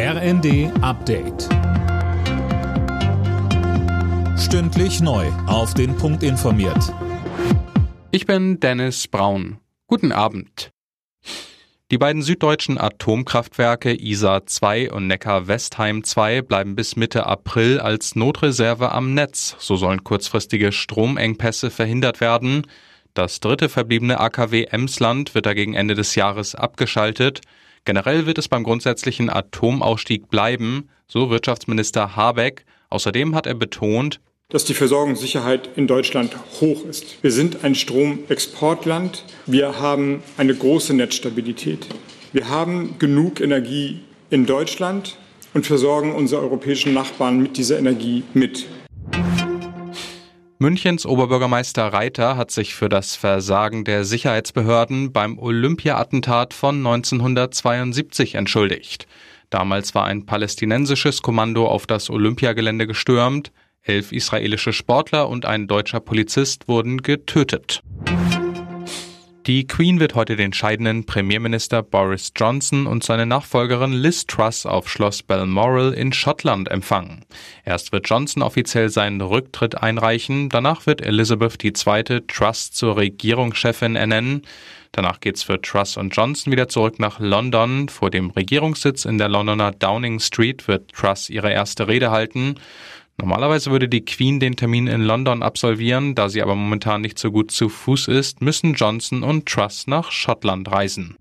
RND Update. Stündlich neu. Auf den Punkt informiert. Ich bin Dennis Braun. Guten Abend. Die beiden süddeutschen Atomkraftwerke Isar 2 und Neckar-Westheim 2 bleiben bis Mitte April als Notreserve am Netz. So sollen kurzfristige Stromengpässe verhindert werden. Das dritte verbliebene AKW Emsland wird dagegen Ende des Jahres abgeschaltet. Generell wird es beim grundsätzlichen Atomausstieg bleiben, so Wirtschaftsminister Habeck. Außerdem hat er betont, dass die Versorgungssicherheit in Deutschland hoch ist. Wir sind ein Stromexportland. Wir haben eine große Netzstabilität. Wir haben genug Energie in Deutschland und versorgen unsere europäischen Nachbarn mit dieser Energie mit. Münchens Oberbürgermeister Reiter hat sich für das Versagen der Sicherheitsbehörden beim Olympia-Attentat von 1972 entschuldigt. Damals war ein palästinensisches Kommando auf das Olympiagelände gestürmt, elf israelische Sportler und ein deutscher Polizist wurden getötet. Die Queen wird heute den scheidenden Premierminister Boris Johnson und seine Nachfolgerin Liz Truss auf Schloss Balmoral in Schottland empfangen. Erst wird Johnson offiziell seinen Rücktritt einreichen, danach wird Elizabeth II. Truss zur Regierungschefin ernennen. Danach geht's für Truss und Johnson wieder zurück nach London. Vor dem Regierungssitz in der Londoner Downing Street wird Truss ihre erste Rede halten. Normalerweise würde die Queen den Termin in London absolvieren, da sie aber momentan nicht so gut zu Fuß ist, müssen Johnson und Truss nach Schottland reisen.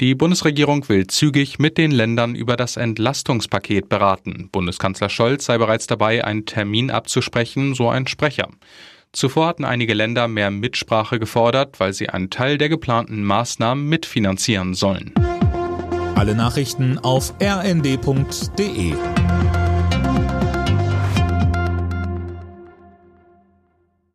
Die Bundesregierung will zügig mit den Ländern über das Entlastungspaket beraten. Bundeskanzler Scholz sei bereits dabei, einen Termin abzusprechen, so ein Sprecher. Zuvor hatten einige Länder mehr Mitsprache gefordert, weil sie einen Teil der geplanten Maßnahmen mitfinanzieren sollen. Alle Nachrichten auf rnd.de